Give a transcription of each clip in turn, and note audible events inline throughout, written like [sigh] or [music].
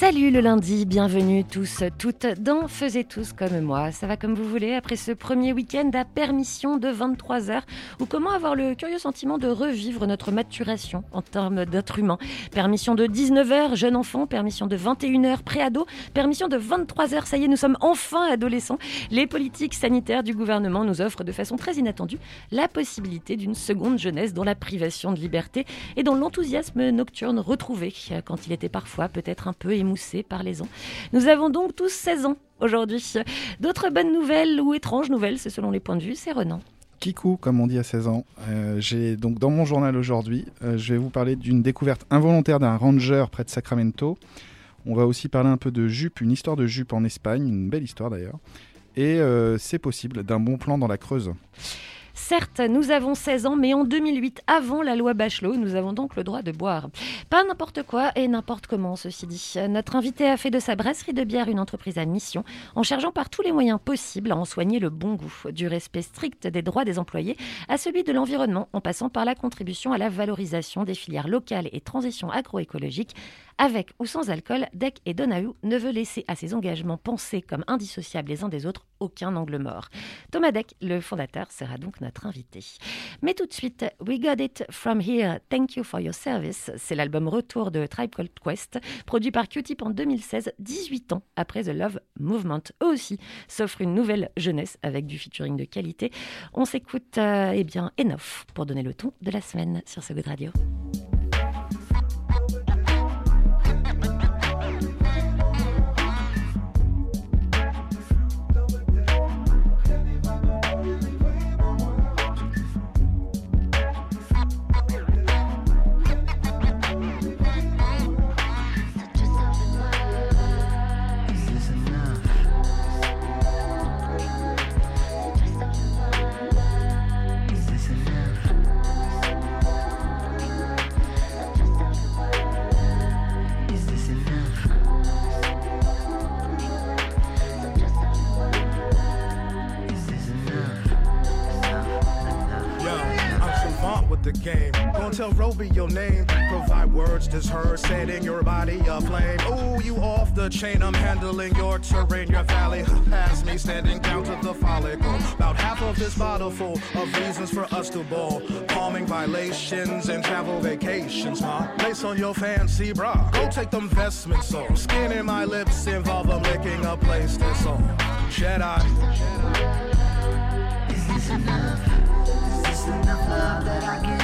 Salut le lundi, bienvenue tous, toutes dans Faisez tous comme moi. Ça va comme vous voulez après ce premier week-end à permission de 23 heures ou comment avoir le curieux sentiment de revivre notre maturation en termes d'être humain. Permission de 19 heures, jeune enfant, permission de 21 heures, préado, permission de 23 heures, ça y est, nous sommes enfin adolescents. Les politiques sanitaires du gouvernement nous offrent de façon très inattendue la possibilité d'une seconde jeunesse dont la privation de liberté et dont l'enthousiasme nocturne retrouvé quand il était parfois peut-être un peu Nous avons donc tous 16 ans aujourd'hui. D'autres bonnes nouvelles ou étranges nouvelles, c'est selon les points de vue, c'est Renan. Kikou, comme on dit à 16 ans. Euh, j'ai donc dans mon journal aujourd'hui, euh, je vais vous parler d'une découverte involontaire d'un ranger près de Sacramento. On va aussi parler un peu de jupe, une histoire de jupe en Espagne, une belle histoire d'ailleurs. Et euh, c'est possible d'un bon plan dans la Creuse. Certes, nous avons 16 ans, mais en 2008, avant la loi Bachelot, nous avons donc le droit de boire. Pas n'importe quoi et n'importe comment, ceci dit. Notre invité a fait de sa brasserie de bière une entreprise à mission, en cherchant par tous les moyens possibles à en soigner le bon goût, du respect strict des droits des employés à celui de l'environnement, en passant par la contribution à la valorisation des filières locales et transition agroécologique. Avec ou sans alcool, Deck et Donahue ne veut laisser à ses engagements pensés comme indissociables les uns des autres aucun angle mort. Thomas Deck, le fondateur, sera donc notre invité. Mais tout de suite, We Got It From Here, Thank You For Your Service. C'est l'album retour de Tribe Called Quest, produit par Q-Tip en 2016, 18 ans après The Love Movement. Eux aussi s'offrent une nouvelle jeunesse avec du featuring de qualité. On s'écoute, euh, eh bien, Enough pour donner le ton de la semaine sur ce Good Radio. Words that's heard, setting your body aflame. Ooh, you off the chain. I'm handling your terrain, your valley. Past me, standing down to the follicle. About half of this bottle full of reasons for us to ball. Calming violations and travel vacations, ma. Lace on your fancy bra. Go take them vestments off. Skin in my lips involve them licking a place that's all. Jedi. Is this enough? Is this enough love that I give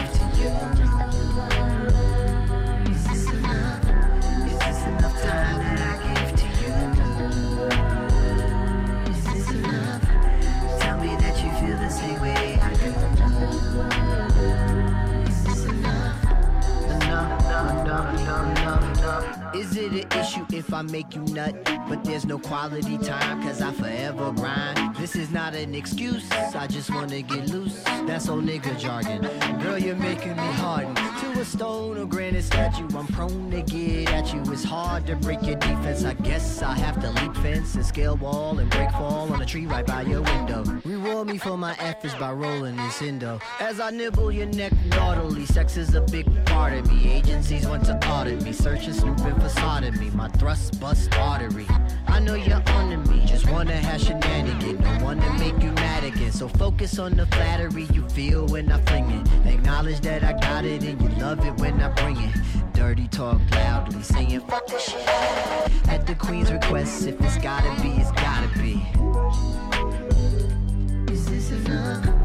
Is it an issue if I make you nut? But there's no quality time, cause I forever grind. This is not an excuse, I just wanna get loose. That's old nigga jargon. Girl, you're making me harden to a stone or granite statue. I'm prone to get at you. It's hard to break your defense. I guess I have to leap fence and scale wall and break fall on a tree right by your window. Reward me for my efforts by rolling this indo. As I nibble your neck naughtily, sex is a big part of me. Agencies want to audit me, searching, snooping for sodomy. My thrust bust artery. I know you're under me, just wanna have shenanigan. Don't wanna make you mad again. So focus on the flattery you feel when I fling it. Acknowledge that I got it and you love it when I bring it. Dirty talk loudly, saying fuck this shit. At the queen's request, if it's gotta be, it's gotta be. Is this enough?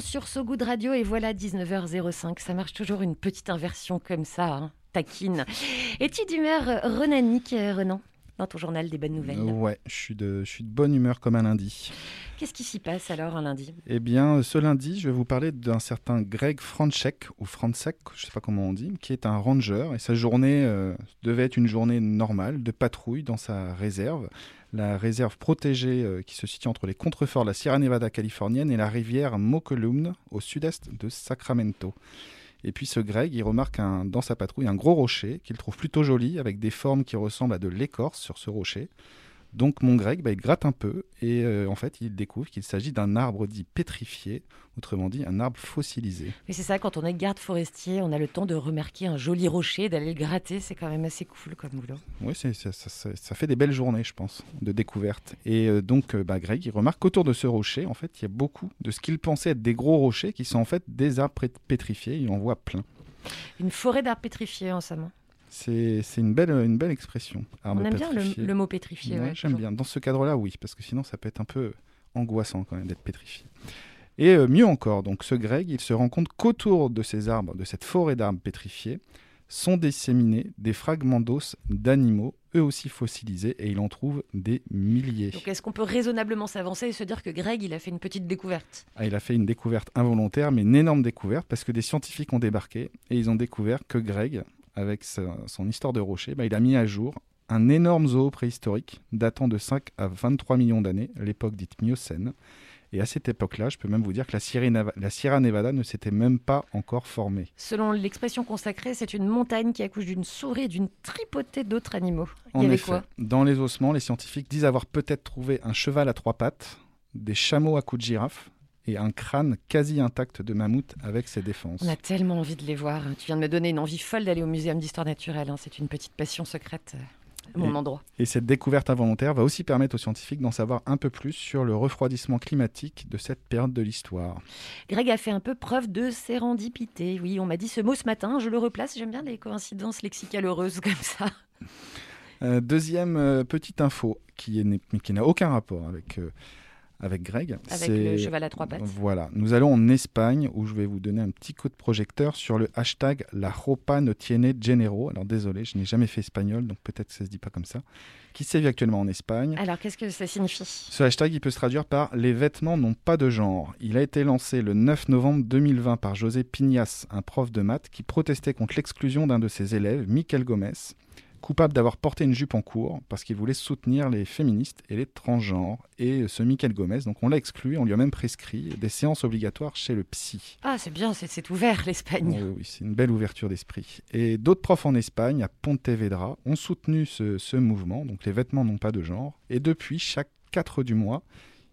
Sur So Good Radio et voilà 19h05. Ça marche toujours une petite inversion comme ça, hein, taquine. Es-tu d'humeur renanique, euh, Renan, dans ton journal des bonnes nouvelles Ouais, je suis, de, je suis de bonne humeur comme un lundi. Qu'est-ce qui s'y passe alors un lundi? Eh bien, ce lundi, je vais vous parler d'un certain Greg Franchek, ou Franczek, je ne sais pas comment on dit, qui est un ranger. Et sa journée euh, devait être une journée normale de patrouille dans sa réserve. La réserve protégée euh, qui se situe entre les contreforts de la Sierra Nevada californienne et la rivière Mokelumne au sud-est de Sacramento. Et puis ce Greg, il remarque dans sa patrouille un gros rocher qu'il trouve plutôt joli, avec des formes qui ressemblent à de l'écorce sur ce rocher. Donc mon Greg, bah, il gratte un peu et euh, en fait il découvre qu'il s'agit d'un arbre dit pétrifié, autrement dit un arbre fossilisé. Mais c'est ça, quand on est garde forestier, on a le temps de remarquer un joli rocher, d'aller le gratter, c'est quand même assez cool comme boulot. Oui, c'est- ça, ça- fait des belles journées, je pense, de découverte. Et euh, donc, euh, bah, Greg, il remarque qu'autour de ce rocher, en fait, il y a beaucoup de ce qu'il pensait être des gros rochers qui sont en fait des arbres pétrifiés. Il en voit plein. Une forêt d'arbres pétrifiés en somme. C'est c'est une belle, une belle expression. arbre On aime bien le, mot pétrifié. Ouais, ouais, J'aime bien. Dans ce cadre-là, oui, parce que sinon, ça peut être un peu angoissant quand même d'être pétrifié. Et euh, mieux encore, donc ce Greg, il se rend compte qu'autour de ces arbres, de cette forêt d'arbres pétrifiés, sont disséminés des fragments d'os d'animaux, eux aussi fossilisés, et il en trouve des milliers. Donc est-ce qu'on peut raisonnablement s'avancer et se dire que Greg, il a fait une petite découverte? Ah, il a fait une découverte involontaire, mais une énorme découverte, parce que des scientifiques ont débarqué et ils ont découvert que Greg, avec son histoire de rocher, bah, il a mis à jour un énorme zoo préhistorique datant de 5 à 23 millions d'années, l'époque dite Miocène. Et à cette époque-là, je peux même vous dire que la Sierra, Neva- la Sierra Nevada ne s'était même pas encore formée. Selon l'expression consacrée, c'est une montagne qui accouche d'une souris et d'une tripotée d'autres animaux. Il En y avait effet, quoi? Dans les ossements, les scientifiques disent avoir peut-être trouvé un cheval à trois pattes, des chameaux à coups de girafe et un crâne quasi intact de mammouth avec ses défenses. On a tellement envie de les voir. Tu viens de me donner une envie folle d'aller au Muséum d'histoire naturelle. hein. C'est une petite passion secrète euh, à mon Et- endroit. Et cette découverte involontaire va aussi permettre aux scientifiques d'en savoir un peu plus sur le refroidissement climatique de cette période de l'histoire. Greg a fait un peu preuve de sérendipité. Oui, on m'a dit ce mot ce matin, je le replace. J'aime bien les coïncidences lexicales heureuses comme ça. Euh, deuxième euh, petite info qui est- n'est- qui n'a aucun rapport avec, euh, avec Greg. Avec le cheval à trois pattes. Voilà, nous allons en Espagne où je vais vous donner un petit coup de projecteur sur le hashtag La ropa no tiene género. Alors désolé, je n'ai jamais fait espagnol, donc peut-être que ça se dit pas comme ça. Qui sévit actuellement en Espagne. Alors, qu'est-ce que ça signifie? Ce hashtag, il peut se traduire par Les vêtements n'ont pas de genre. Il a été lancé le 9 novembre 2020 par José Pignas, un prof de maths qui protestait contre l'exclusion d'un de ses élèves, Michael Gomez, coupable d'avoir porté une jupe en cours parce qu'il voulait soutenir les féministes et les transgenres. Et ce Michael Gomez, donc on l'a exclu, on lui a même prescrit des séances obligatoires chez le psy. Ah, c'est bien, c'est- ouvert l'Espagne. Oui, oui, c'est une belle ouverture d'esprit. Et d'autres profs en Espagne, à Pontevedra, ont soutenu ce, ce mouvement, donc les vêtements n'ont pas de genre. Et depuis, chaque 4 du mois,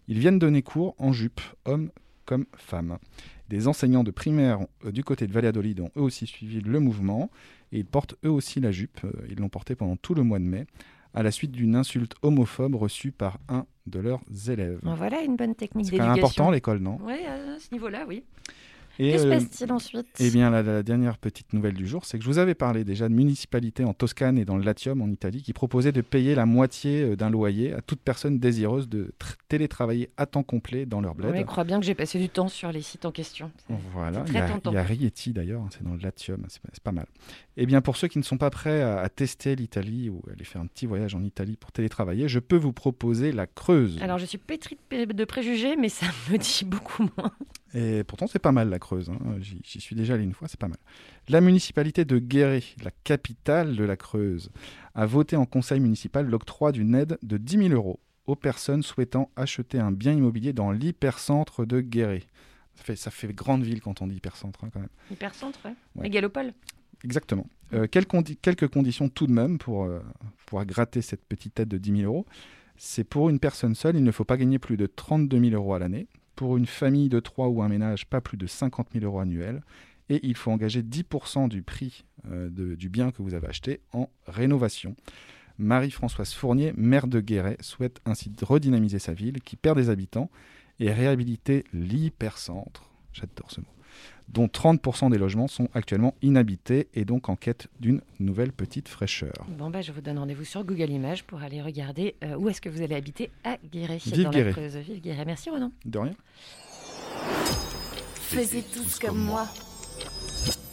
ils viennent donner cours en jupe, hommes comme femmes. Des enseignants de primaire euh, du côté de Valladolid ont eux aussi suivi le mouvement et ils portent eux aussi la jupe. Euh, Ils l'ont portée pendant tout le mois de mai, à la suite d'une insulte homophobe reçue par un de leurs élèves. Voilà une bonne technique C'est même d'éducation. important l'école, non? Oui, à ce niveau-là, oui. Et, Que se euh, passe-t-il ensuite? Eh bien, la, la dernière petite nouvelle du jour, c'est que je vous avais parlé déjà de municipalités en Toscane et dans le Latium en Italie qui proposaient de payer la moitié euh, d'un loyer à toute personne désireuse de tr- télétravailler à temps complet dans leur bled. Oui, crois bien que j'ai passé du temps sur les sites en question. Voilà, C'est il y, très a, il y a Rieti d'ailleurs, hein, c'est dans le Latium, c'est pas, mal. Eh bien, pour ceux qui ne sont pas prêts à, à tester l'Italie ou aller faire un petit voyage en Italie pour télétravailler, je peux vous proposer la Creuse. Alors, je suis pétrie de préjugés, mais ça me [laughs] dit beaucoup moins. Et pourtant, c'est pas mal la Creuse. hein. J'y suis déjà allé une fois, c'est pas mal. La municipalité de Guéret, la capitale de la Creuse, a voté en conseil municipal l'octroi d'une aide de 10 000 euros aux personnes souhaitant acheter un bien immobilier dans l'hypercentre de Guéret. Ça fait, ça fait grande ville quand on dit hypercentre, hein, quand même. Hypercentre, ouais. Ouais. Mégalopole. Exactement. Euh, condi- quelques conditions tout de même pour euh, pouvoir gratter cette petite aide de 10 000 euros. C'est pour une personne seule, il ne faut pas gagner plus de 32 000 euros à l'année. Pour une famille de trois ou un ménage, pas plus de 50 000 euros annuels. Et il faut engager 10% du prix euh, du bien que vous avez acheté en rénovation. Marie-Françoise Fournier, maire de Guéret, souhaite ainsi redynamiser sa ville qui perd des habitants et réhabiliter l'hypercentre. J'adore ce mot. Dont 30% des logements sont actuellement inhabités et donc en quête d'une nouvelle petite fraîcheur. Bon, bah, je vous donne rendez-vous sur Google Images pour aller regarder euh, où est-ce que vous allez habiter à Guéret. Vive dans Guéret. la Creuse. Vive Guéret. Merci Renan. De rien. Faisiez tous comme moi.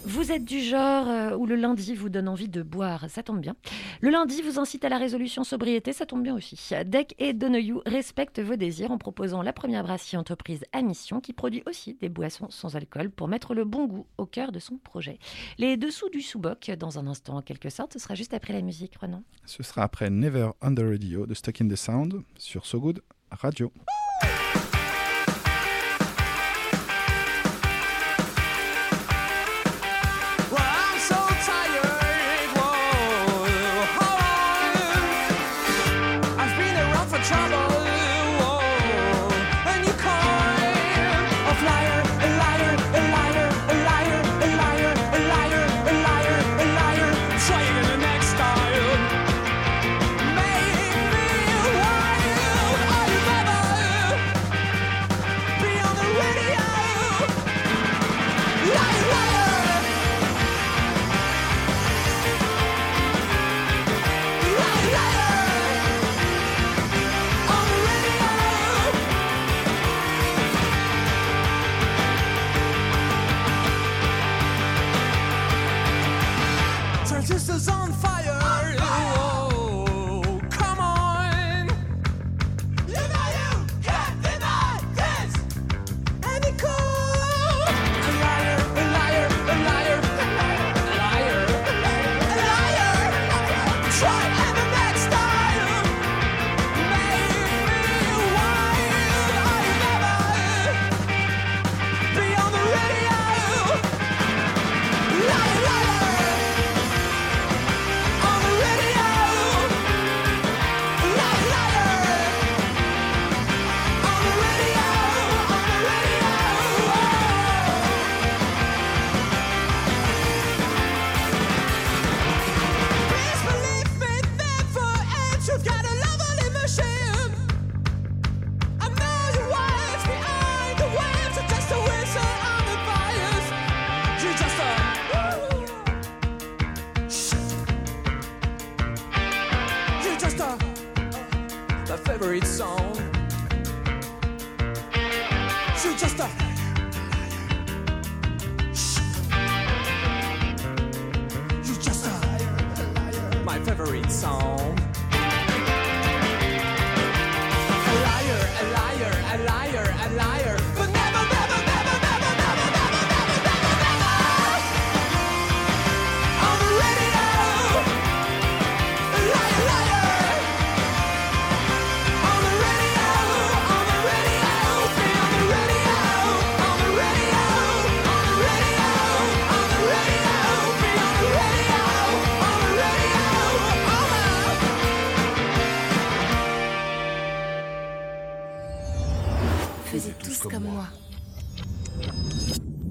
Vous êtes du genre euh, où le lundi vous donne envie de boire, ça tombe bien. Le lundi vous incite à la résolution sobriété, ça tombe bien aussi. Deck et Donoyou respectent vos désirs en proposant la première brasserie entreprise à mission qui produit aussi des boissons sans alcool pour mettre le bon goût au cœur de son projet. Les dessous du sous-boc, dans un instant en quelque sorte, ce sera juste après la musique, Renan. Ce sera après Never on the Radio de Stuck in the Sound sur So Good Radio.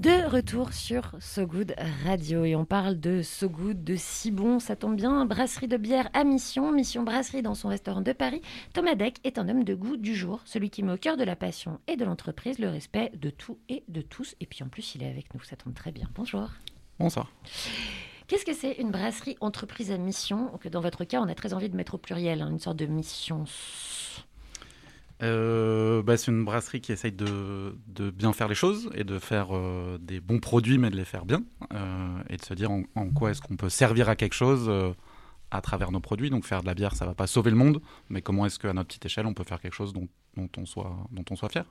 De retour sur So Good Radio et on parle de So Good, de si bon, ça tombe bien, brasserie de bière à mission, mission brasserie dans son restaurant de Paris. Thomas Deck est un homme de goût du jour, celui qui met au cœur de la passion et de l'entreprise le respect de tout et de tous. Et puis en plus, il est avec nous, ça tombe très bien. Bonjour. Bonsoir. Qu'est-ce que c'est une brasserie entreprise à mission? Que dans votre cas, on a très envie de mettre au pluriel, hein, une sorte de mission. Euh, bah, c'est une brasserie qui essaye de, de bien faire les choses et de faire euh, des bons produits, mais de les faire bien. euh, et de se dire en, en quoi est-ce qu'on peut servir à quelque chose à travers nos produits. Donc faire de la bière, ça va pas sauver le monde, mais comment est-ce qu'à notre petite échelle, on peut faire quelque chose dont, dont on, soit, dont on soit fier?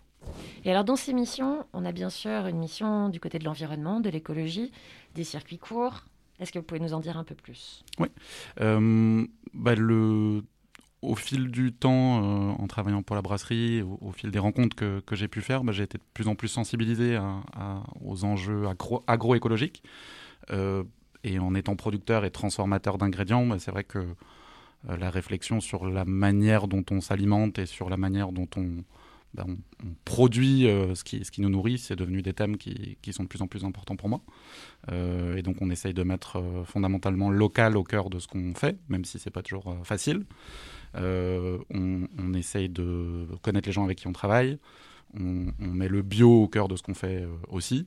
Et alors dans ces missions, on a bien sûr une mission du côté de l'environnement, de l'écologie, des circuits courts. Est-ce que vous pouvez nous en dire un peu plus? Oui. Bah, le... Au fil du temps, euh, en travaillant pour la brasserie, au, fil des rencontres que, j'ai pu faire, bah, j'ai été de plus en plus sensibilisé aux enjeux agro- agroécologiques. Euh, et en étant producteur et transformateur d'ingrédients, bah, c'est vrai que euh, la réflexion sur la manière dont on s'alimente et sur la manière dont on, bah, produit ce, qui, nous nourrit, c'est devenu des thèmes qui, sont de plus en plus importants pour moi. Et donc on essaye de mettre fondamentalement le local au cœur de ce qu'on fait, même si c'est pas toujours facile. Euh, on, essaye de connaître les gens avec qui on travaille. on, met le bio au cœur de ce qu'on fait euh, aussi.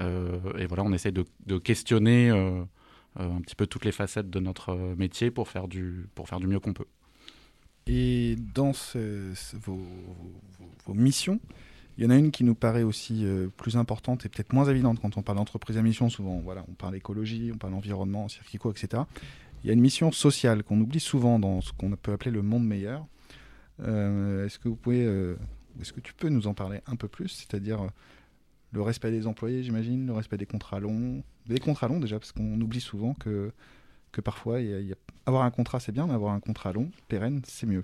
Euh, et voilà, on essaie de, questionner un petit peu toutes les facettes de notre métier pour faire du, pour faire du mieux qu'on peut. Et dans vos, missions, il y en a une qui nous paraît aussi plus importante et peut-être moins évidente quand on parle d'entreprise à mission. Souvent, voilà, on parle écologie, on parle environnement, circuit etc. Il y a une mission sociale qu'on oublie souvent dans ce qu'on peut appeler le monde meilleur. Euh, est-ce que vous pouvez, euh, est-ce que tu peux nous en parler un peu plus, c'est-à-dire euh, le respect des employés, j'imagine, le respect des contrats longs, des contrats longs déjà, parce qu'on oublie souvent que que parfois, avoir un contrat c'est bien, mais avoir un contrat long, pérenne, c'est mieux.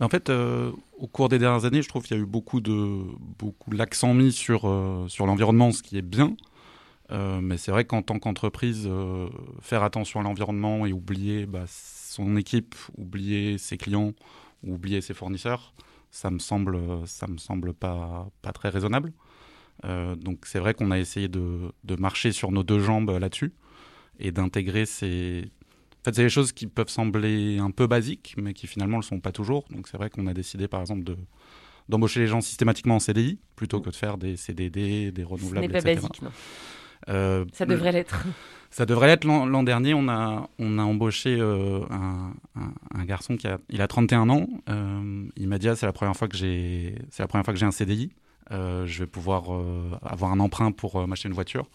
En fait, au cours des dernières années, je trouve qu'il y a eu beaucoup de beaucoup l'accent mis sur sur l'environnement, ce qui est bien. Euh, mais c'est vrai qu'en tant qu'entreprise, euh, faire attention à l'environnement et oublier bah, son équipe, oublier ses clients, ou oublier ses fournisseurs, ça me semble ça me semble pas pas très raisonnable. Euh, donc c'est vrai qu'on a essayé de, de marcher sur nos deux jambes là-dessus et d'intégrer ces en fait, c'est des choses qui peuvent sembler un peu basiques, mais qui finalement ne le sont pas toujours. Donc, c'est vrai qu'on a décidé, par exemple, de d'embaucher les gens systématiquement en CDI plutôt que de faire des CDD, des renouvelables, n'est pas etc. basique, non. Euh, Ça devrait l'être. [laughs] Ça devrait l'être. L'an dernier, on a, on a embauché euh, un, un- un garçon qui a, il a 31 ans. Euh, il m'a dit, ah, c'est la première fois que j'ai, c'est la première fois que j'ai un CDI. Je vais pouvoir avoir un emprunt pour m'acheter une voiture.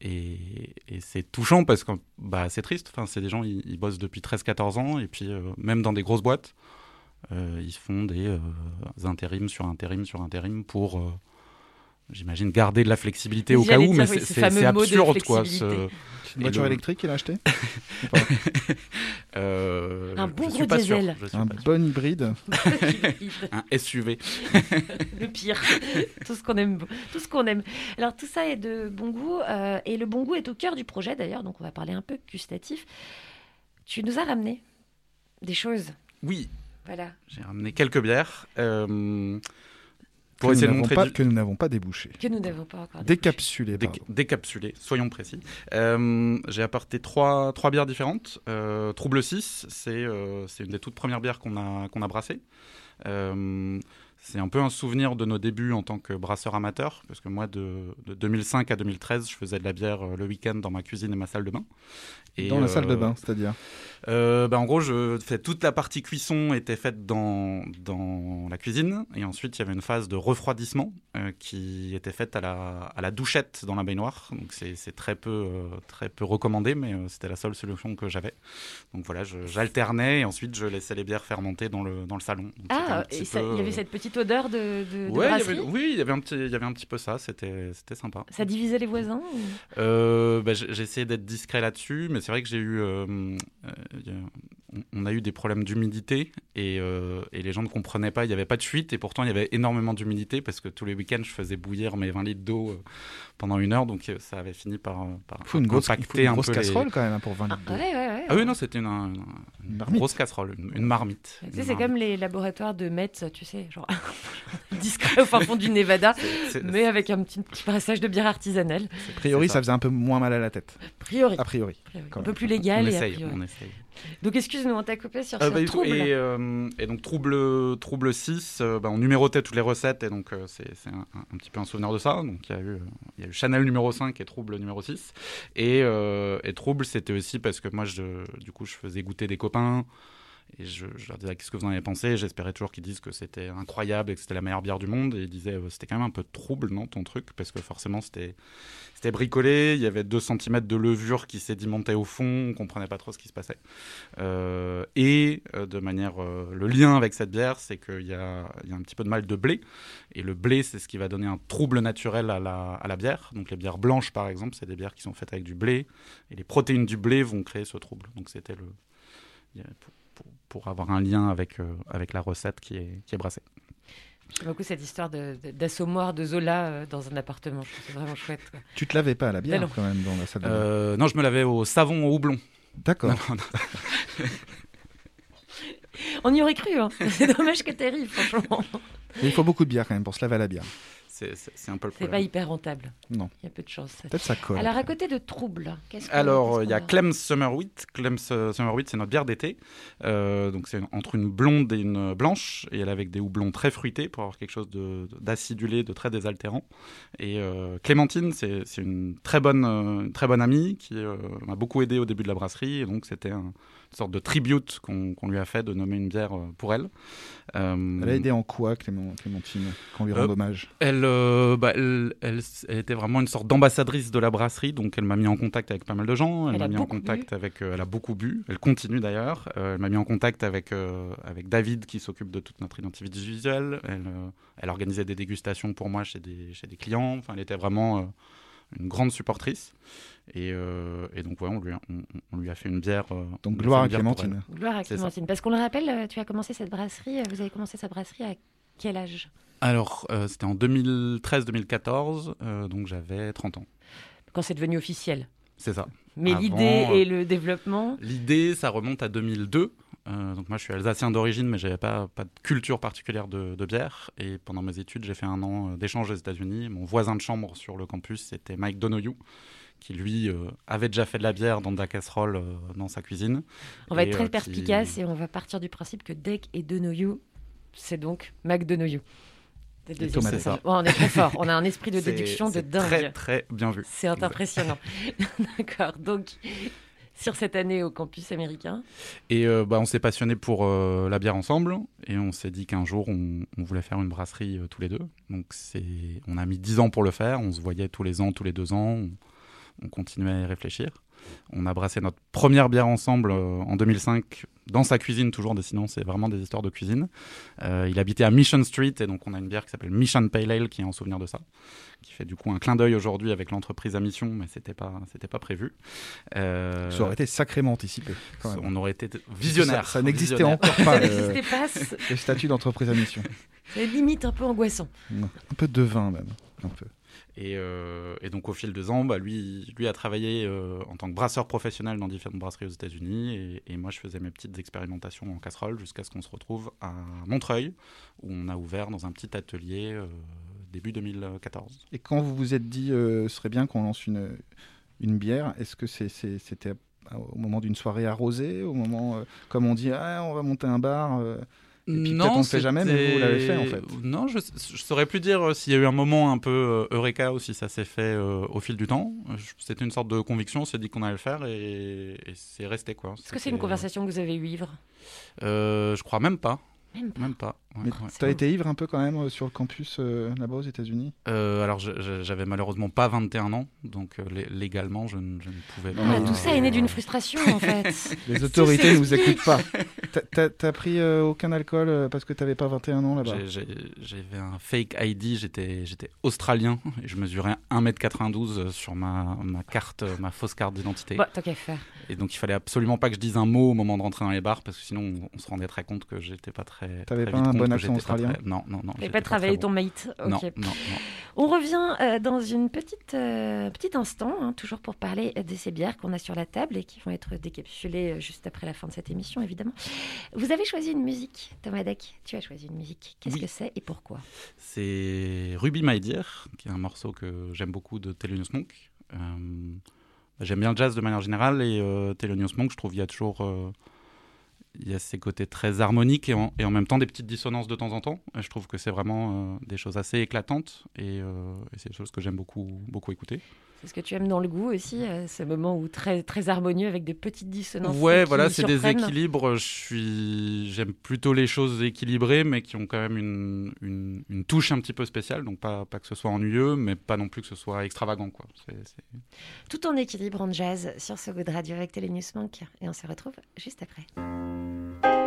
Et, et c'est touchant parce que bah, c'est triste. Enfin, c'est des gens, ils, ils bossent depuis 13-14 ans et puis euh, même dans des grosses boîtes, euh, ils font des euh, intérims sur intérim sur intérim pour, j'imagine, garder de la flexibilité au cas où. Mais oui, c'est absurde, quoi. ce- Une voiture le- électrique, il a acheté [laughs] Euh, Un bon gros diesel. Un bon hybride. [laughs] [laughs] un SUV. le pire. tout ce qu'on aime. Tout ce qu'on aime. Alors tout ça est de bon goût euh, et le bon goût est au cœur du projet d'ailleurs. Donc on va parler un peu gustatif. Tu nous as ramené des choses. Oui, Voilà. j'ai ramené quelques bières. euh, pour que essayer nous de n'avons montrer pas, du- que nous n'avons pas débouché. Que nous n'avons pas encore. Décapsulé, Déc- pardon. décapsulé, soyons précis. Euh, j'ai apporté trois, trois bières différentes. Euh, Trouble 6, c'est euh, c'est une des toutes premières bières qu'on a, qu'on a brassées. C'est un peu un souvenir de nos débuts en tant que brasseur amateur, parce que moi, de, de 2005 à 2013, je faisais de la bière euh, le week-end dans ma cuisine et ma salle de bain. Et, Dans la salle de euh, bain, c'est-à-dire euh, ben, en gros, je fais toute la partie cuisson était faite dans, dans la cuisine et ensuite il y avait une phase de refroidissement euh, qui était faite à la, à la douchette dans la baignoire. Donc c'est c'est très peu euh, très peu recommandé, mais euh, c'était la seule solution que j'avais. Donc voilà, j'alternais et ensuite je laissais les bières fermenter dans le dans le salon. Donc, Ah, et ça- il y avait cette petite odeur de, de, de Ouais, il y avait- brasserie? oui, il y avait un petit il y avait un petit peu ça. C'était c'était sympa. Ça divisait les voisins ou- Euh, bah, j'ai essayé d'être discret là-dessus, mais c'est vrai que j'ai eu, euh, euh, on- a eu des problèmes d'humidité et, euh, et les gens ne comprenaient pas. Il n'y avait pas de fuite et pourtant il y avait énormément d'humidité parce que tous les week-ends je faisais bouillir mes 20 litres d'eau euh, pendant une heure, donc euh, ça avait fini par, par Il faut une grosse, il faut impacter une un grosse peu les- casserole quand même hein, pour 20 litres d'eau. Ouais, ouais, ouais. Ah oui, non, c'était une, une- une marmite. grosse casserole, une, une marmite. Tu sais, c'est comme les laboratoires de Metz, tu sais, genre [laughs] discret au fin fond du Nevada, mais avec un petit, petit brassage de bière artisanale. A priori, ça ça. faisait un peu moins mal à la tête. A priori. A priori. A priori. quand Un peu plus légal On et a essaye, priori. on essaye. Donc excuse-nous, on t'a coupé sur Euh, ce bah, trouble. et, euh, et donc trouble, trouble 6, euh, bah, on numérotait toutes les recettes et donc euh, c'est un, petit peu un souvenir de ça. Donc il y, a eu, il y a eu Chanel numéro 5 et trouble numéro 6. Et, euh, et trouble c'était aussi parce que moi je, du coup je faisais goûter des copains et je, leur disais qu'est-ce que vous en avez pensé? J'espérais toujours qu'ils disent que c'était incroyable et que c'était la meilleure bière du monde. Et ils disaient euh, c'était quand même un peu trouble non ton truc? Parce que forcément c'était bricolé, il y avait 2 cm de levure qui sédimentait au fond, on comprenait pas trop ce qui se passait. Euh, et euh, de manière, le lien avec cette bière, c'est qu'il y a, y a un petit peu de mal de blé, et le blé, c'est ce qui va donner un trouble naturel à la, à la bière. Donc les bières blanches, par exemple, c'est des bières qui sont faites avec du blé, et les protéines du blé vont créer ce trouble. Donc c'était le, pour, avoir un lien avec, euh, avec la recette qui est, qui est brassée. J'aime beaucoup cette histoire de- de- d'assommoir de, Zola euh, dans un appartement. Je trouve ça vraiment chouette. quoi. Tu te lavais pas à la bière quand même dans la salle de bain. Euh, non, je me lavais au savon au houblon. D'accord. [laughs] On y aurait cru, hein. [laughs] c'est dommage que t'arrives, franchement. Et il faut beaucoup de bière quand même pour se laver à la bière. C'est un peu le C'est pas problème. hyper rentable. Non. Il y a peu de chance. Peut-être ça colle. Alors, à côté de troubles, qu'est-ce qu'on Alors, il y a Clem's Summer Wheat. Clem's euh, Summer Wheat, c'est notre bière d'été. Euh, donc, c'est entre une blonde et une blanche. Et elle est avec des houblons très fruités pour avoir quelque chose d'acidulé, de, très désaltérant. Et euh, Clémentine, c'est une très bonne, euh, très bonne amie qui m'a beaucoup aidé au début de la brasserie. Et donc, c'était un- une sorte de tribute qu'on lui a fait de nommer une bière euh, pour elle. Euh, Elle a aidé en quoi, Clément- Clémentine, qu'on lui rend Euh, hommage? Elle, euh, bah, elle, elle- elle était vraiment une sorte d'ambassadrice de la brasserie, donc elle m'a mis en contact avec pas mal de gens. Elle, Elle a m'a mis en beaucoup contact avec. euh, elle a beaucoup bu. Elle continue d'ailleurs. Euh, elle m'a mis en contact avec euh, avec David qui s'occupe de toute notre identité visuelle. Elle, euh, elle organisait des dégustations pour moi chez des chez des clients. Enfin, elle était vraiment euh, une grande supportrice. Et, euh, et donc ouais, on lui a, on, on lui a fait une bière. euh, on Donc gloire à Clémentine. Gloire à. Clémentine. Parce qu'on le rappelle, euh, tu as commencé cette brasserie, vous avez commencé cette brasserie à quel âge? Alors, euh, c'était en 2013-2014, euh, donc j'avais 30 ans. Quand c'est devenu officiel. C'est ça. Mais l'idée et le développement L'idée, ça remonte à 2002. Euh, donc moi, je suis alsacien d'origine, mais j'avais pas pas de culture particulière de, de bière. Et pendant mes études, j'ai fait un an euh, d'échange aux États-Unis. Mon voisin de chambre sur le campus, c'était Mike Donoghue, qui lui euh, avait déjà fait de la bière dans de la casserole euh, dans sa cuisine. On va Et, être très euh, qui- perspicace et on va partir du principe que Deck et Denoyou, c'est donc. C'est le deuxième. C'est ça. Ouais, on est très fort. On a un esprit de [laughs] déduction de dingue. Très très bien vu. C'est impressionnant. [laughs] D'accord. Donc, sur cette année au campus américain, Et euh, bah, on s'est passionné pour euh, la bière ensemble et on s'est dit qu'un jour on, voulait faire une brasserie euh, tous les deux. Donc c'est, on a mis dix ans pour le faire. On se voyait tous les ans, tous les deux ans. On, on continuait à y réfléchir. On a brassé notre première bière ensemble en 2005 dans sa cuisine, toujours dessinant, c'est vraiment des histoires de cuisine. Euh, il habitait à Mission Street et donc on a une bière qui s'appelle Mission Pale Ale qui est en souvenir de ça, qui fait du coup un clin d'œil aujourd'hui avec l'entreprise à mission, mais c'était pas, c'était pas prévu. Euh, Ça aurait été sacrément anticipé. quand même. on aurait été visionnaire. Ça, ça n'existait encore pas. [laughs] Ça le- n'existait pas, les statuts d'entreprise à mission. c'est limite un peu angoissant. Un peu de vin même. Un peu. Et, euh, et donc au fil des ans, bah, lui, a travaillé euh, en tant que brasseur professionnel dans différentes brasseries aux États-Unis, et, moi je faisais mes petites expérimentations en casserole jusqu'à ce qu'on se retrouve à Montreuil, où on a ouvert dans un petit atelier euh, début 2014. Et quand vous vous êtes dit, ce serait bien qu'on lance une, une bière, est-ce que c'était au moment d'une soirée arrosée, au moment, comme on dit, ah, on va monter un bar et puis peut-être on ne fait jamais, mais vous, l'avez fait en fait. Non, je, je saurais plus dire euh, s'il y a eu un moment un peu euh, eureka ou si ça s'est fait euh, au fil du temps. C'était une sorte de conviction, on s'est dit qu'on allait le faire et, et c'est resté quoi. Est-ce que c'est une conversation que vous avez eu ivre Euh, je crois même pas. Même pas. Même pas. ouais, Mais ouais. t'as été ivre un peu quand même euh, sur le campus euh, là-bas aux États-Unis? Euh, alors, j'avais malheureusement pas 21 ans, donc euh, lé- légalement, je, ne- je ne pouvais pas. Ah, Tout ça est né d'une frustration, en fait. [laughs] Les autorités ne nous s'explique. écoutent pas. [laughs] T'as- pris euh, aucun alcool parce que t'avais pas 21 ans là-bas? J'avais un fake ID, j'étais australien et je mesurais 1m92 sur ma, ma carte, ma fausse carte d'identité. Bah, qu'à faire. Et donc il fallait absolument pas que je dise un mot au moment de rentrer dans les bars parce que sinon on, on se rendrait très compte que j'étais pas très. T'avais très pas vite un bon accent pas australien très- Non, non, non. Tu j'étais pas travaillé ton mate. Non, non, non. On revient euh, dans une petite euh, petit instant, hein, toujours pour parler de ces bières qu'on a sur la table et qui vont être décapsulées euh, juste après la fin de cette émission, évidemment. Vous avez choisi une musique, Thomas Deck. Tu as choisi une musique. Qu'est-ce Oui. que c'est et pourquoi? C'est Ruby My Dear, qui est un morceau que j'aime beaucoup de Thelonious Monk. Euh, j'aime bien le jazz de manière générale et euh, Thelonious Monk, je trouve il y a toujours euh, il y a ces côtés très harmoniques et en, même temps des petites dissonances de temps en temps. Je trouve que c'est vraiment euh, des choses assez éclatantes et, euh, et c'est des choses que j'aime beaucoup beaucoup écouter. C'est ce que tu aimes dans le goût aussi, euh, ce moment où très, très harmonieux avec des petites dissonances. Ouais, voilà, c'est des équilibres. Je suis, j'aime plutôt les choses équilibrées, mais qui ont quand même une, une, une touche un petit peu spéciale. Donc pas, pas que ce soit ennuyeux, mais pas non plus que ce soit extravagant, quoi. Tout en équilibre en jazz sur ce goût de radio avec Télé Monk. Et on se retrouve juste après.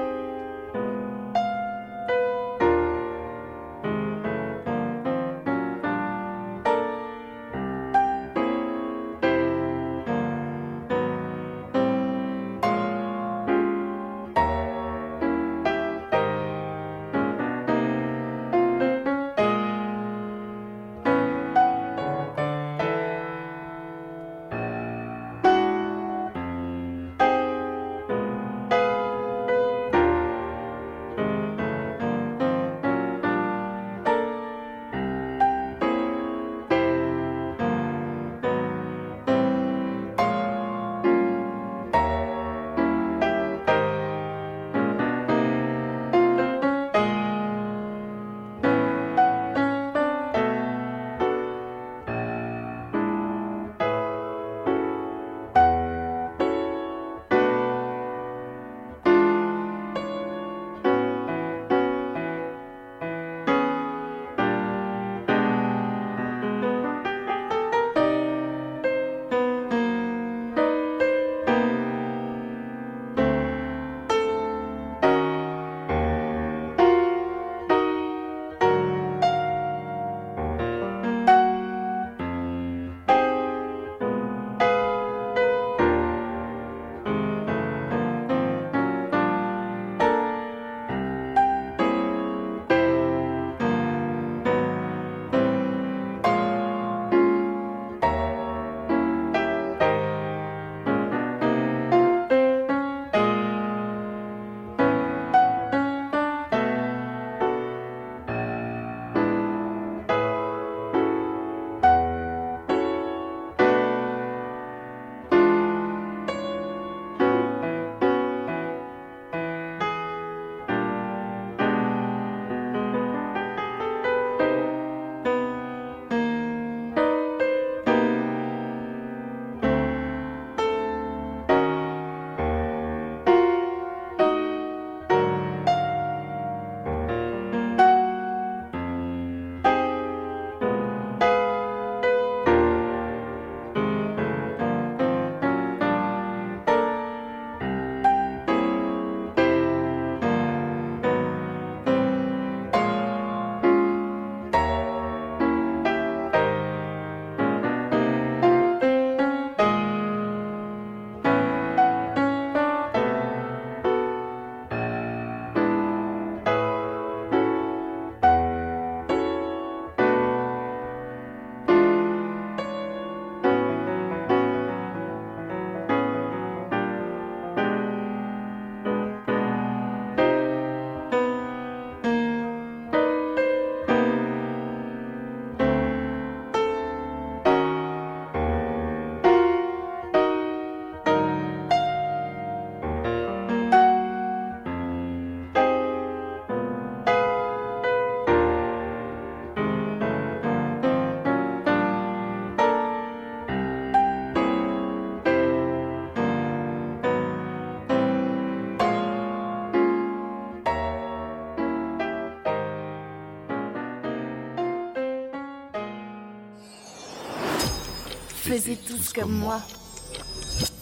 Faisiez tous comme moi.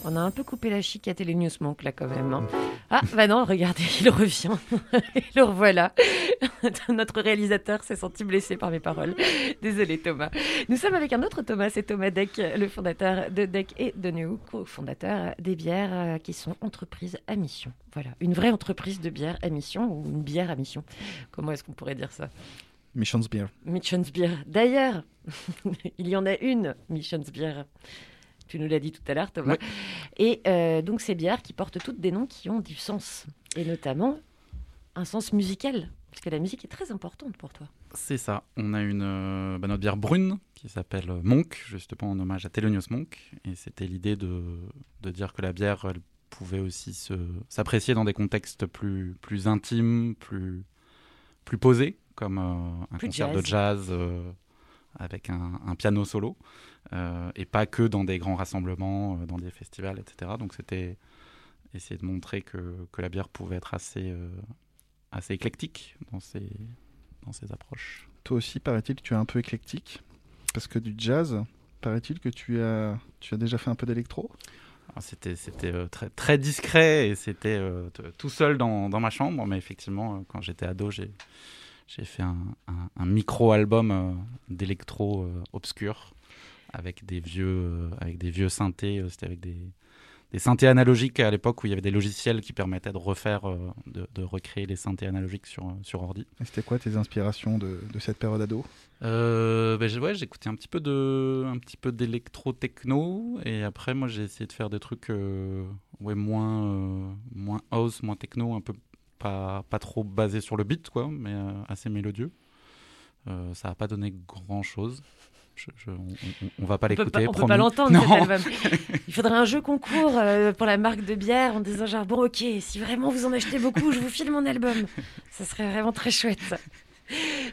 On a un peu coupé la chic à Télénews Monk là quand même. hein. Ah bah non, regardez, [laughs] il revient. Et [laughs] le revoilà. [laughs] Notre réalisateur s'est senti blessé par mes paroles. Désolé Thomas. Nous sommes avec un autre Thomas, c'est Thomas Deck, le fondateur de Deck et de Neo, co-fondateur des bières euh, qui sont entreprises à mission. Voilà, une vraie entreprise de bière à mission ou une bière à mission. Comment est-ce qu'on pourrait dire ça? Missions Beer. Missions Beer. D'ailleurs, [laughs] il y en a une, Missions Beer. Tu nous l'as dit tout à l'heure, Thomas. Et euh, donc, ces bières qui portent toutes des noms qui ont du sens. Et notamment un sens musical. Parce que la musique est très importante pour toi. C'est ça. On a une euh, bah, notre bière brune qui s'appelle Monk, justement en hommage à Thelonious Monk. Et c'était l'idée de, de dire que la bière elle pouvait aussi s'apprécier dans des contextes plus, plus intimes, plus, plus posés, comme euh, un Plus concert jazz. de jazz euh, avec un, un piano solo. euh, et pas que dans des grands rassemblements, euh, dans des festivals, etc. Donc c'était essayer de montrer que, que la bière pouvait être assez, euh, assez éclectique dans ses, dans ses approches. Toi aussi, paraît-il que tu es un peu éclectique. Parce que du jazz, paraît-il que tu as, tu as déjà fait un peu d'électro? Alors, C'était c'était euh, très, très discret et c'était euh, tout seul dans, dans ma chambre. Mais effectivement, quand j'étais ado, j'ai j'ai fait un, un- un micro-album euh, d'électro euh, obscur avec des vieux, euh, avec des vieux synthés. C'était avec des, des synthés analogiques à l'époque où il y avait des logiciels qui permettaient de refaire, euh, de, de recréer les synthés analogiques sur, sur ordi. C'était quoi tes inspirations de, de cette période ado? Euh, ben, ouais, j'écoutais un petit peu de, un petit peu d'électro techno et après moi j'ai essayé de faire des trucs euh, ouais moins, moins house, moins techno, un peu pas, pas trop basé sur le beat quoi, mais euh, assez mélodieux. Euh, ça a pas donné grand chose. on, on- on va pas peut l'écouter. on peut promis. pas l'entendre, Non. cet album. [laughs] Il faudrait un jeu concours euh, pour la marque de bière en disant genre, bon, ok, si vraiment vous en achetez beaucoup, je vous file mon album. Ça serait vraiment très chouette.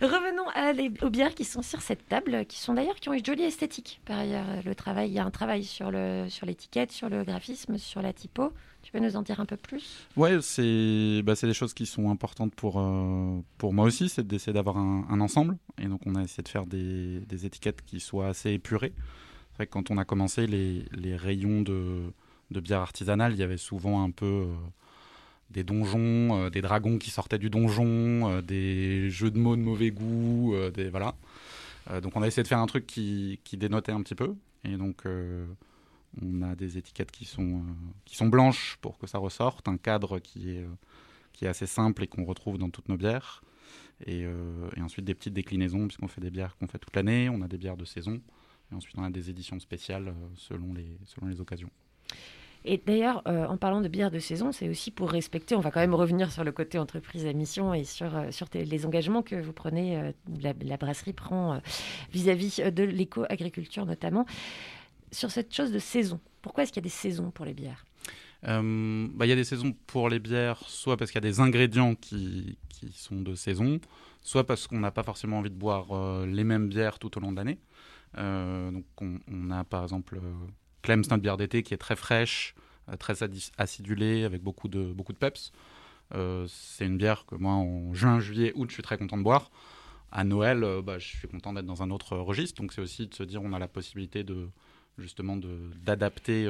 Revenons à les- aux bières qui sont sur cette table, qui sont d'ailleurs qui ont une jolie esthétique. Par ailleurs, le travail, il y a un travail sur le sur l'étiquette, sur le graphisme, sur la typo. Tu peux nous en dire un peu plus? Ouais, c'est bah, des choses qui sont importantes pour, euh, pour moi aussi, c'est d'essayer d'avoir un, ensemble. Et donc, on a essayé de faire des, des étiquettes qui soient assez épurées. C'est vrai que quand on a commencé, les, les rayons de, de bière artisanale, il y avait souvent un peu euh, des donjons, euh, des dragons qui sortaient du donjon, des jeux de mots de mauvais goût, des, voilà. Donc, on a essayé de faire un truc qui, qui dénotait un petit peu. Et donc, on a des étiquettes qui sont, euh, qui sont blanches pour que ça ressorte, un cadre qui est, euh, qui est assez simple et qu'on retrouve dans toutes nos bières. Et, euh, et ensuite des petites déclinaisons, puisqu'on fait des bières qu'on fait toute l'année, on a des bières de saison, et ensuite on a des éditions spéciales selon, les, selon les occasions. Et d'ailleurs, en parlant de bière de saison, c'est aussi pour respecter, on va quand même revenir sur le côté entreprise à mission et sur, sur les engagements que vous prenez, la, brasserie prend vis-à-vis euh, de l'éco-agriculture notamment, sur cette chose de saison. Pourquoi est-ce qu'il y a des saisons pour les bières? Euh, bah, Il y a des saisons pour les bières, soit parce qu'il y a des ingrédients qui, qui sont de saison, soit parce qu'on n'a pas forcément envie de boire euh, les mêmes bières tout au long de l'année. Euh, donc on, a par exemple euh, Clems, notre bière d'été, qui est très fraîche, très acidulée, avec beaucoup de, beaucoup de peps. C'est une bière que moi, en juin, juillet, août, je suis très content de boire. À Noël, bah, je suis content d'être dans un autre registre. Donc c'est aussi de se dire on a la possibilité de justement euh, d'adapter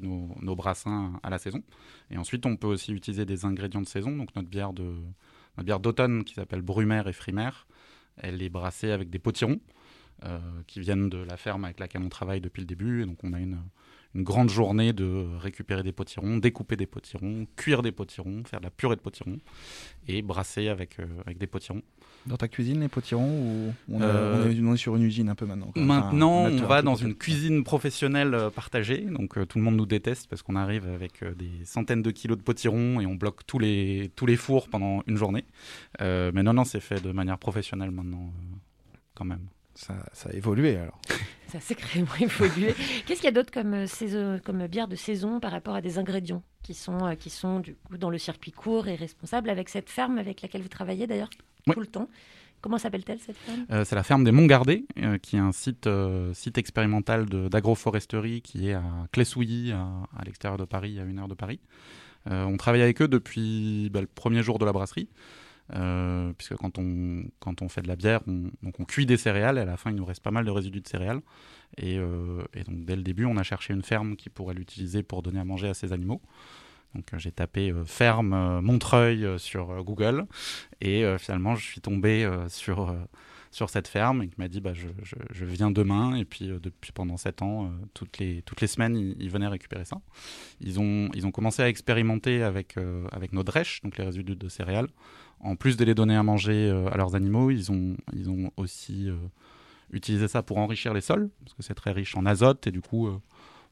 nos, nos brassins à la saison. Et ensuite, on peut aussi utiliser des ingrédients de saison. Donc notre bière de notre bière d'automne qui s'appelle Brumaire et Frimaire, elle est brassée avec des potirons euh, qui viennent de la ferme avec laquelle on travaille depuis le début. Et donc on a une, une grande journée de récupérer des potirons, découper des potirons, cuire des potirons, faire de la purée de potirons et brasser avec, euh, avec des potirons. Dans ta cuisine, les potirons ou on, Euh, est, on est sur une usine un peu maintenant quoi. Maintenant, Enfin, on va dans une cuisine professionnelle euh, partagée. Donc, euh, tout le monde nous déteste parce qu'on arrive avec euh, des centaines de kilos de potirons et on bloque tous les, tous les fours pendant une journée. Euh, mais non, non, c'est fait de manière professionnelle maintenant, euh, quand même. Ça, ça a évolué alors. Ça a sacrément [laughs] évolué. Qu'est-ce qu'il y a d'autre comme, euh, saison- comme bière de saison par rapport à des ingrédients qui sont, euh, qui sont du coup dans le circuit court et responsables avec cette ferme avec laquelle vous travaillez d'ailleurs Oui. tout le temps? Comment s'appelle-t-elle cette ferme? Euh, c'est la ferme des Monts Gardés, euh, qui est un site, euh, site expérimental d'agroforesterie qui est à Clessouilly, à, à l'extérieur de Paris, à une heure de Paris. On travaille avec eux depuis bah, le premier jour de la brasserie. Euh, puisque quand on, quand on fait de la bière, on, donc on cuit des céréales et à la fin il nous reste pas mal de résidus de céréales. Et, euh, donc dès le début, on a cherché une ferme qui pourrait l'utiliser pour donner à manger à ses animaux. Donc euh, j'ai tapé ferme Montreuil sur Google et finalement je suis tombé sur, sur cette ferme et qui m'a dit bah, je, je- viens demain et puis depuis pendant sept ans, toutes, les, toutes les semaines, ils, venaient récupérer ça. Ils ont, ils ont commencé à expérimenter avec, avec nos drèches, donc les résidus de céréales. En plus de les donner à manger euh, à leurs animaux, ils ont, ils ont aussi euh, utilisé ça pour enrichir les sols, parce que c'est très riche en azote et du coup euh,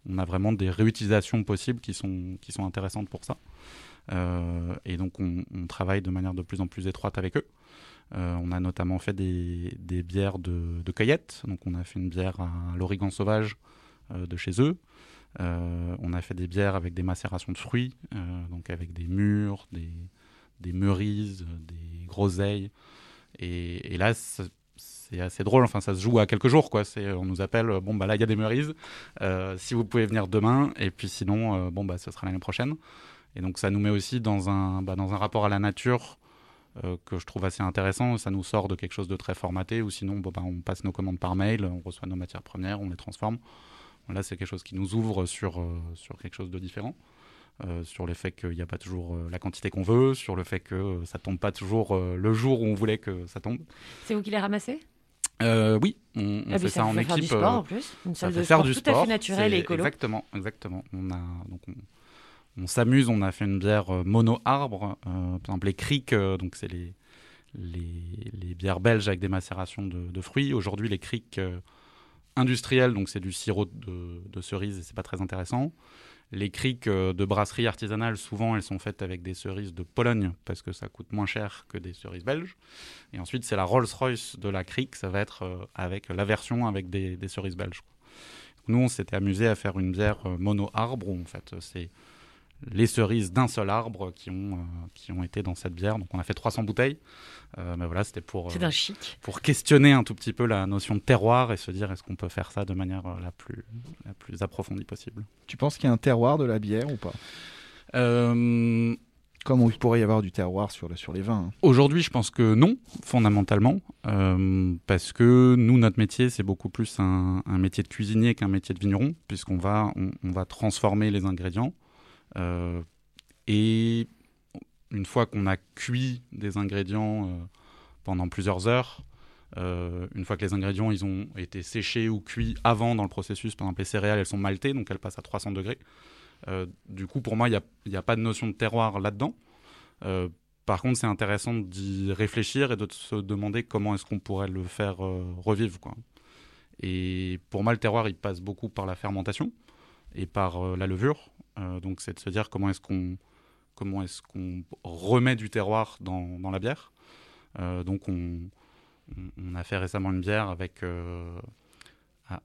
on a vraiment des réutilisations possibles qui sont, qui sont intéressantes pour ça. Et donc on, travaille de manière de plus en plus étroite avec eux. On a notamment fait des, bières de, de cueillette. Donc on a fait une bière à l'origan sauvage de chez eux. On a fait des bières avec des macérations de fruits, donc avec des mûres, des, des meurises, des groseilles. Et, là, c'est assez drôle. Enfin, ça se joue à quelques jours, quoi. On nous appelle, euh, bon bah là il y a des meurises. Euh, si vous pouvez venir demain, et puis sinon, euh, bon bah ce sera l'année prochaine. Et donc ça nous met aussi dans un, bah, dans un rapport à la nature euh, que je trouve assez intéressant. Ça nous sort de quelque chose de très formaté, ou sinon, bon, bah, on passe nos commandes par mail, on reçoit nos matières premières, on les transforme. Là, c'est quelque chose qui nous ouvre sur, sur quelque chose de différent. Euh, sur le fait qu'il n'y a pas toujours euh, la quantité qu'on veut, sur le fait que euh, ça tombe pas toujours euh, le jour où on voulait que ça tombe. C'est vous qui les ramassez oui, on, on Ah, fait ça ça, en fait faire du équipe. sport, en plus. Une salle de sport tout à fait naturelle et écolo. Exactement, exactement. On a donc on, on s'amuse. On a fait une bière mono arbre. par exemple, les criques, donc c'est les, les les bières belges avec des macérations de, de fruits. Aujourd'hui, les criques industrielles, donc c'est du sirop de, de cerise et c'est pas très intéressant. Les criques euh, de brasserie artisanale, souvent, elles sont faites avec des cerises de Pologne parce que ça coûte moins cher que des cerises belges. Et ensuite, c'est la Rolls-Royce de la crique, ça va être euh, avec la version avec des, cerises belges. Nous, on s'était amusé à faire une bière euh, mono arbre où en fait c'est les cerises d'un seul arbre qui ont, euh, qui ont été dans cette bière. Donc on a fait 300 bouteilles. Euh, mais voilà, c'était pour, C'est d'un chic. pour questionner un tout petit peu la notion de terroir et se dire est-ce qu'on peut faire ça de manière euh, la plus, la plus approfondie possible? Tu penses qu'il y a un terroir de la bière ou pas? Euh, Comme il pourrait y avoir du terroir sur, le, sur les vins. hein. Aujourd'hui, je pense que non, fondamentalement, euh, parce que nous, notre métier, c'est beaucoup plus un, un métier de cuisinier qu'un métier de vigneron, puisqu'on va, on, on va transformer les ingrédients. Euh, et une fois qu'on a cuit des ingrédients euh, pendant plusieurs heures, euh, une fois que les ingrédients ils ont été séchés ou cuits avant dans le processus, par exemple les céréales, elles sont maltées, donc elles passent à 300 degrés. Du coup, pour moi, il n'y a, pas de notion de terroir là-dedans. Par contre, c'est intéressant d'y réfléchir et de se demander comment est-ce qu'on pourrait le faire revivre. Et pour moi, le terroir, il passe beaucoup par la fermentation et par la levure. Euh, donc, c'est de se dire comment est-ce qu'on comment est-ce qu'on remet du terroir dans, dans la bière. Euh, donc, on, a fait récemment une bière avec euh,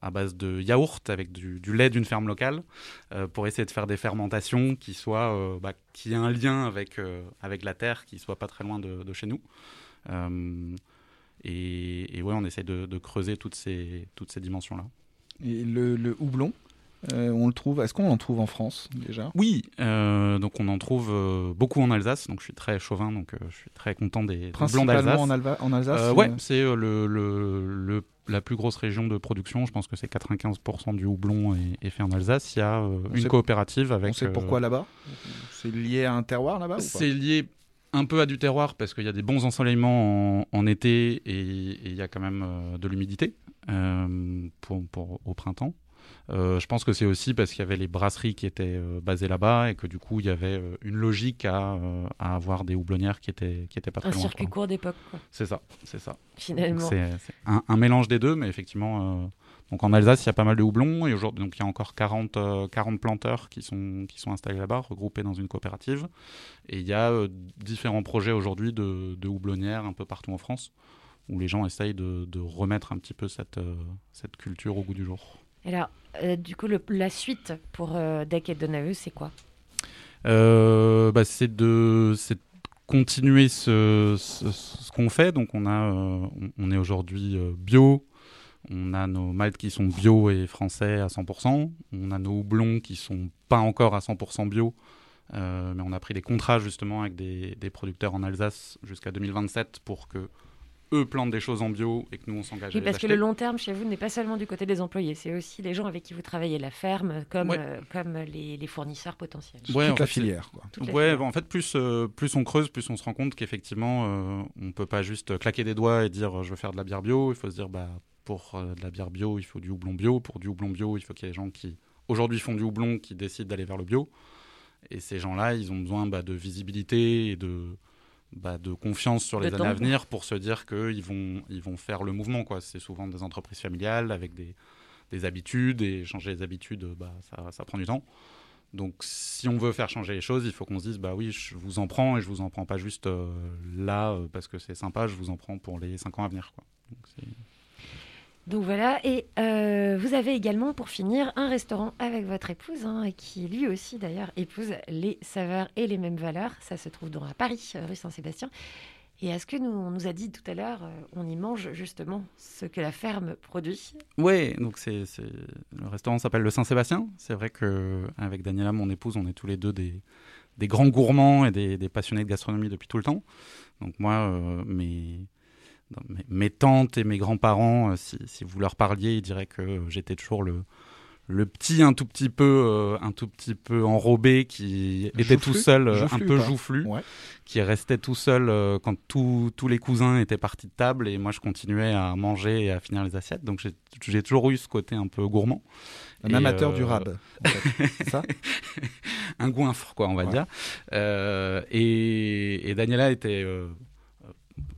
à, base de yaourt avec du, lait d'une ferme locale pour essayer de faire des fermentations qui soient bah, qui aient un lien avec avec la terre, qui soit pas très loin de, chez nous. Et, et on essaie de, creuser toutes ces toutes ces dimensions là. Et le houblon, euh, on le trouve. Est-ce qu'on en trouve en France déjà? Oui, euh, donc on en trouve euh, beaucoup en Alsace, donc je suis très chauvin, donc je suis très content des des blancs Principalement d'Alsace. en, Alva- en Alsace ouais, c'est le, le, le- la plus grosse région de production. Je pense que c'est 95% du houblon est, est fait en Alsace. Il y a une coopérative avec. On sait pourquoi là-bas? C'est lié à un terroir là-bas C'est lié un peu à du terroir parce qu'il y a des bons ensoleillements en, en été et il y a quand même de l'humidité pour, pour- au printemps. Euh, je pense que c'est aussi parce qu'il y avait les brasseries qui étaient euh, basées là-bas et que du coup il y avait euh, une logique à, à avoir des houblonnières qui étaient, qui étaient pas très Un loin. circuit quoi. court d'époque. C'est ça, c'est ça. Finalement. C'est un, un mélange des deux, mais effectivement, donc en Alsace, il y a pas mal de houblons et aujourd'hui, donc il y a encore 40, euh, 40 planteurs qui sont, qui sont installés là-bas, regroupés dans une coopérative. Et il y a euh, différents projets aujourd'hui de, de houblonnières un peu partout en France où les gens essayent de, de remettre un petit peu cette, euh, cette culture au goût du jour. Alors, euh, du coup, la suite pour euh, Deck et Donahue, c'est quoi? Euh, bah, c'est de, continuer ce, qu'on fait. Donc on, a, euh, on, est aujourd'hui bio. On a nos maltes qui sont bio et français à 100%. On a nos houblons qui sont pas encore à 100% bio, mais on a pris des contrats justement avec des producteurs en Alsace jusqu'à 2027 pour que eux plantent des choses en bio et que nous on s'engage à Oui, les parce que acheter. le long terme chez vous n'est pas seulement du côté des employés, c'est aussi les gens avec qui vous travaillez, la ferme, comme, Ouais. euh, comme les, les fournisseurs potentiels. Ouais, Toute la fait, filière, quoi. Toute la Ouais, filière. bah, en fait, plus, euh, plus on creuse, plus on se rend compte qu'effectivement, euh, on peut pas juste claquer des doigts et dire je veux faire de la bière bio. Il faut se dire, bah, pour euh, de la bière bio, il faut du houblon bio. Pour du houblon bio, il faut qu'il y ait des gens qui, aujourd'hui, font du houblon, qui décident d'aller vers le bio. Et ces gens-là, ils ont besoin bah, de visibilité et de, bah, de confiance sur les années à venir pour se dire qu'ils vont, ils vont faire le mouvement. quoi. C'est souvent des entreprises familiales avec des, des habitudes et changer les habitudes, bah, ça, ça prend du temps. Donc, si on veut faire changer les choses, il faut qu'on se dise, bah oui, je vous en prends et je vous en prends pas juste euh, là euh, parce que c'est sympa, je vous en prends pour les 5 ans à venir. Quoi. Donc, Donc voilà, et euh, vous avez également pour finir un restaurant avec votre épouse, hein, qui lui aussi d'ailleurs épouse les saveurs et les mêmes valeurs. Ça se trouve donc à Paris, rue Saint-Sébastien. Et à ce que nous, on nous a dit tout à l'heure, euh, on y mange justement ce que la ferme produit. Ouais, donc c'est, le restaurant s'appelle le Saint-Sébastien. C'est vrai que avec Daniela, mon épouse, on est tous les deux des, grands gourmands et des, passionnés de gastronomie depuis tout le temps. Donc moi, euh, mes, mes, mes tantes et mes grands-parents, euh, si, si vous leur parliez, ils diraient que j'étais toujours le, le petit un tout petit peu, euh, un tout petit peu enrobé qui était tout seul, euh, Joufflu un peu joufflu, Ouais. qui restait tout seul euh, quand tous tous les cousins étaient partis de table et moi je continuais à manger et à finir les assiettes. Donc j'ai- toujours eu ce côté un peu gourmand. Un Et, amateur du rab. en fait. C'est ça [laughs] un goinfre, quoi, on va Ouais. dire. Et, et Daniela était,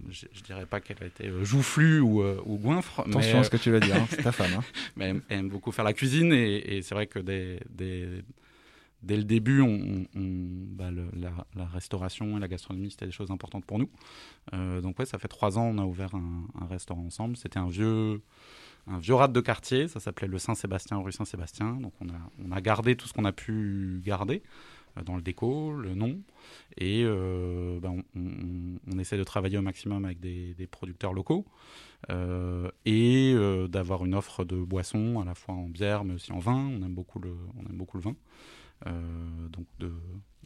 je, je dirais pas qu'elle était euh, joufflue ou, euh, ou goinfre, Attention mais, à ce que tu vas dire, hein, [laughs] c'est ta femme. hein. [laughs] mais elle, elle aime beaucoup faire la cuisine et, et c'est vrai que dès, dès, dès le début, on, on- bah, le- la, la restauration et la gastronomie, c'était des choses importantes pour nous. Euh, donc ouais, ça fait trois ans, on a ouvert un, un restaurant ensemble. C'était un vieux, un vieux rade de quartier, ça s'appelait le Saint-Sébastien, rue Saint-Sébastien. Donc on a, on a gardé tout ce qu'on a pu garder dans le déco, le nom, et euh, bah, on, essaie de travailler au maximum avec des, producteurs locaux euh, et euh, d'avoir une offre de boissons à la fois en bière mais aussi en vin. On aime beaucoup le, on aime beaucoup le vin, Euh, donc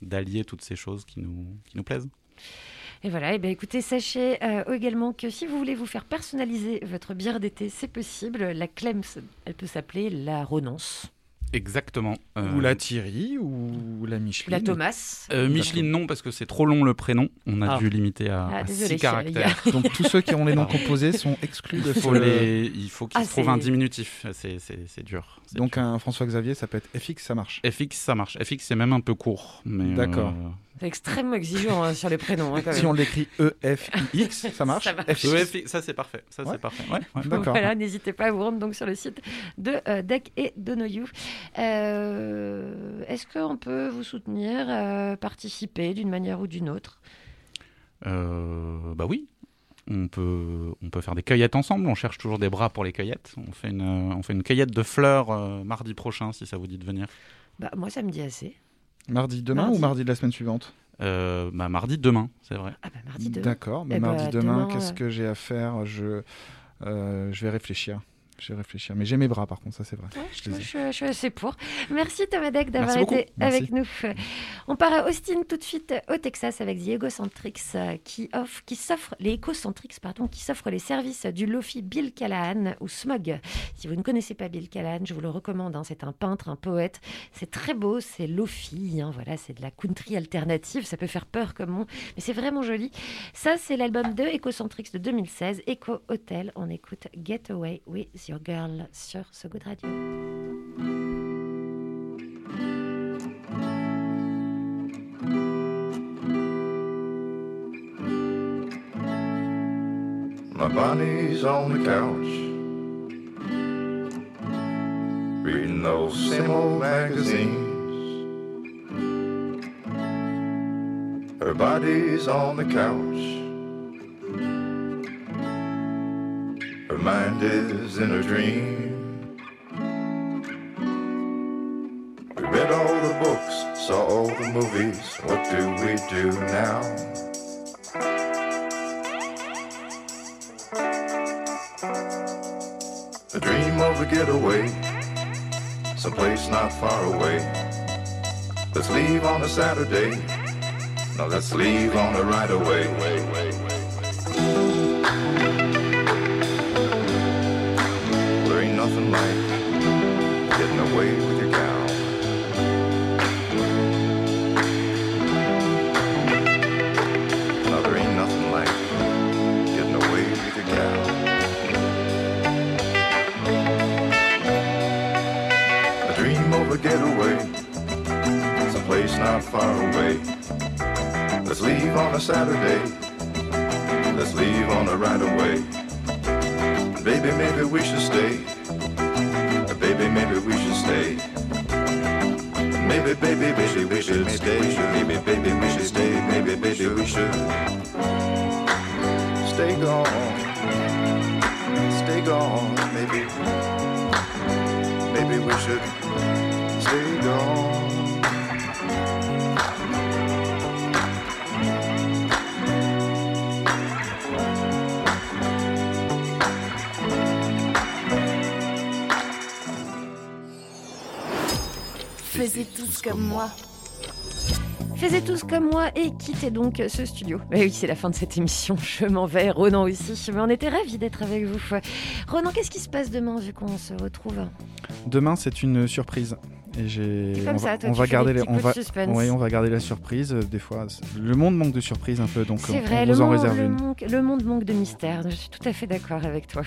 d'allier toutes ces choses qui nous, qui nous plaisent. Et voilà, et bien écoutez, sachez euh, également que si vous voulez vous faire personnaliser votre bière d'été, c'est possible. La Clems, elle peut s'appeler la Renonce. Exactement. Euh, Ou la Thierry, ou la Micheline. La Thomas. Euh, Micheline, non, parce que c'est trop long le prénom. On a Ah. dû limiter à, Ah, à désolé, six a- caractères. Donc tous ceux qui ont les noms composés sont exclus de Il faut, ce- les- il faut qu'il Ah, se trouve c'est- un diminutif. C'est- C'est c'est dur. Donc un François Xavier, ça peut être FX, ça marche. FX, ça marche. FX, c'est même un peu court. mais, D'accord. euh, C'est extrêmement exigeant hein, sur les prénoms. hein, quand Si on l'écrit E EFIX, ça marche. Ça marche. FX. EFX, ça c'est parfait. Ça Ouais. c'est parfait. Ouais, D'accord. voilà, n'hésitez pas à vous rendre donc sur le site de euh, Deck et Donoyou. Euh, Est-ce qu'on peut vous soutenir, euh, participer d'une manière ou d'une autre? Euh, bah oui. On peut, on peut faire des cueillettes ensemble. On cherche toujours des bras pour les cueillettes. On fait une, on fait une cueillette de fleurs euh, mardi prochain, si ça vous dit de venir. bah, Moi, ça me dit assez. Mardi demain Mardi. ou mardi de la semaine suivante? Euh, bah, mardi demain, c'est vrai. Ah bah, mardi demain. D'accord, mais Eh mardi bah, demain, demain, qu'est-ce que j'ai à faire? Je, euh, je vais réfléchir. Je vais réfléchir. Mais j'ai mes bras, par contre, ça c'est vrai. Ouais, Je suis assez pour. Merci Thomas Deck d'avoir été Merci. avec nous. On part à Austin tout de suite au Texas avec The Egocentrics euh, qui offre, qui s'offre les Ecocentrics pardon, qui s'offre les services du Lofi Bill Callahan ou Smog. Si vous ne connaissez pas Bill Callahan, je vous le recommande. hein. C'est un peintre, un poète. C'est très beau, c'est Lofi. hein. Voilà, c'est de la country alternative. Ça peut faire peur comme nom, mais c'est vraiment joli. Ça, c'est l'album de Ecocentrics de 2016, Eco Hotel. On écoute Get Away with Your Girl sur So Good Radio. My body's on the couch, reading those same old magazines. Her body's on the couch, mind is in a dream. We read all the books, saw all the movies. What do we do now? A dream of a getaway, someplace not far away. Let's leave on a Saturday. Now let's leave on a right away. Quittez donc ce studio. Oui, c'est la fin de cette émission. [laughs] Je m'en vais. Ronan aussi. Mais on était ravis d'être avec vous. Ronan, qu'est-ce qui se passe demain vu qu'on se retrouve? Demain, c'est une surprise. Et j'ai. C'est comme on ça, va, toi, on tu va fais garder des les, petits on va, ouais, on va garder la surprise. euh, Des fois, le monde manque de surprises un peu, donc on, vrai, on le vous en réserve le, une. manque- le monde manque de mystère. Je suis tout à fait d'accord avec toi.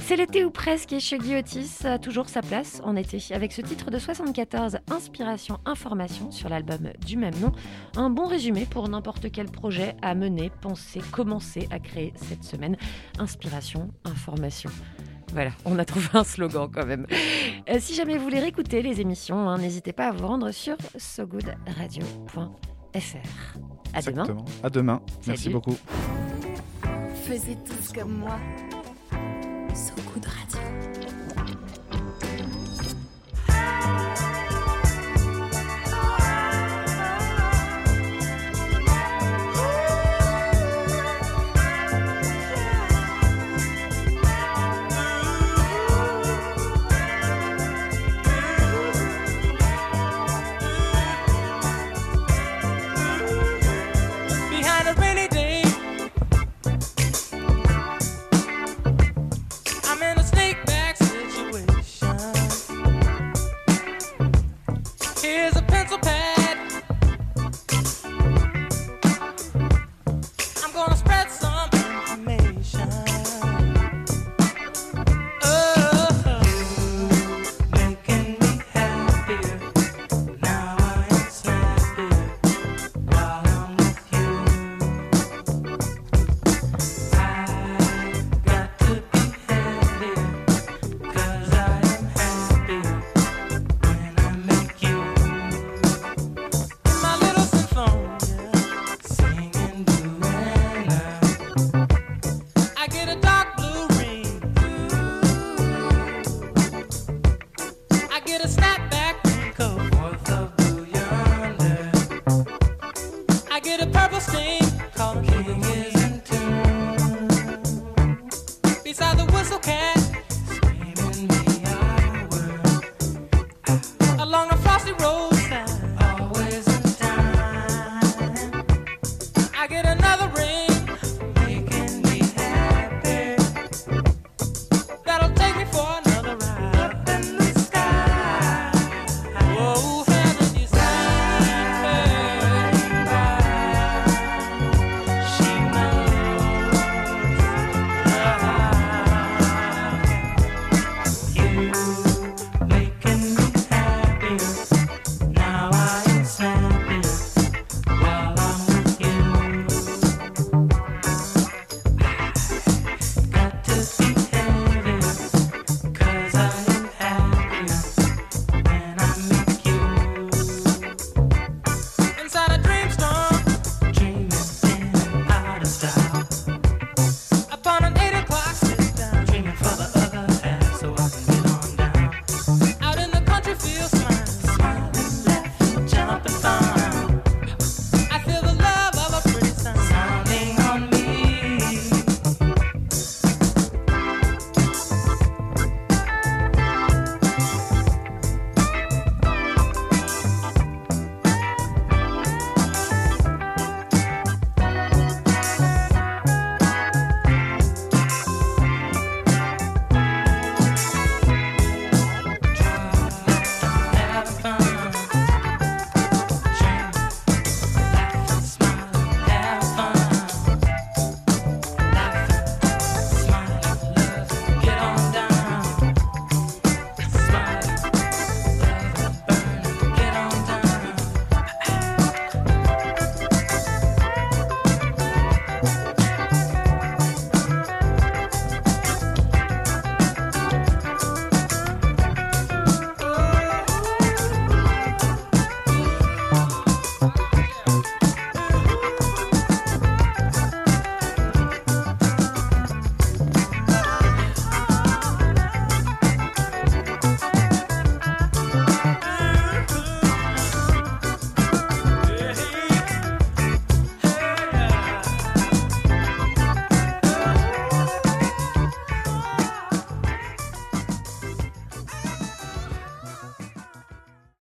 C'est l'été ou presque et Shuggy Otis a toujours sa place en été avec ce titre de 74, Inspiration, Information sur l'album du même nom. Un bon résumé pour n'importe quel projet à mener, penser, commencer à créer cette semaine. Inspiration, Information. Voilà, on a trouvé un slogan quand même. Euh, si jamais vous voulez réécouter les émissions, hein, n'hésitez pas à vous rendre sur sogoodradio.fr. À demain. Exactement. À demain. Merci beaucoup. Faisez tous comme moi. So Good Radio.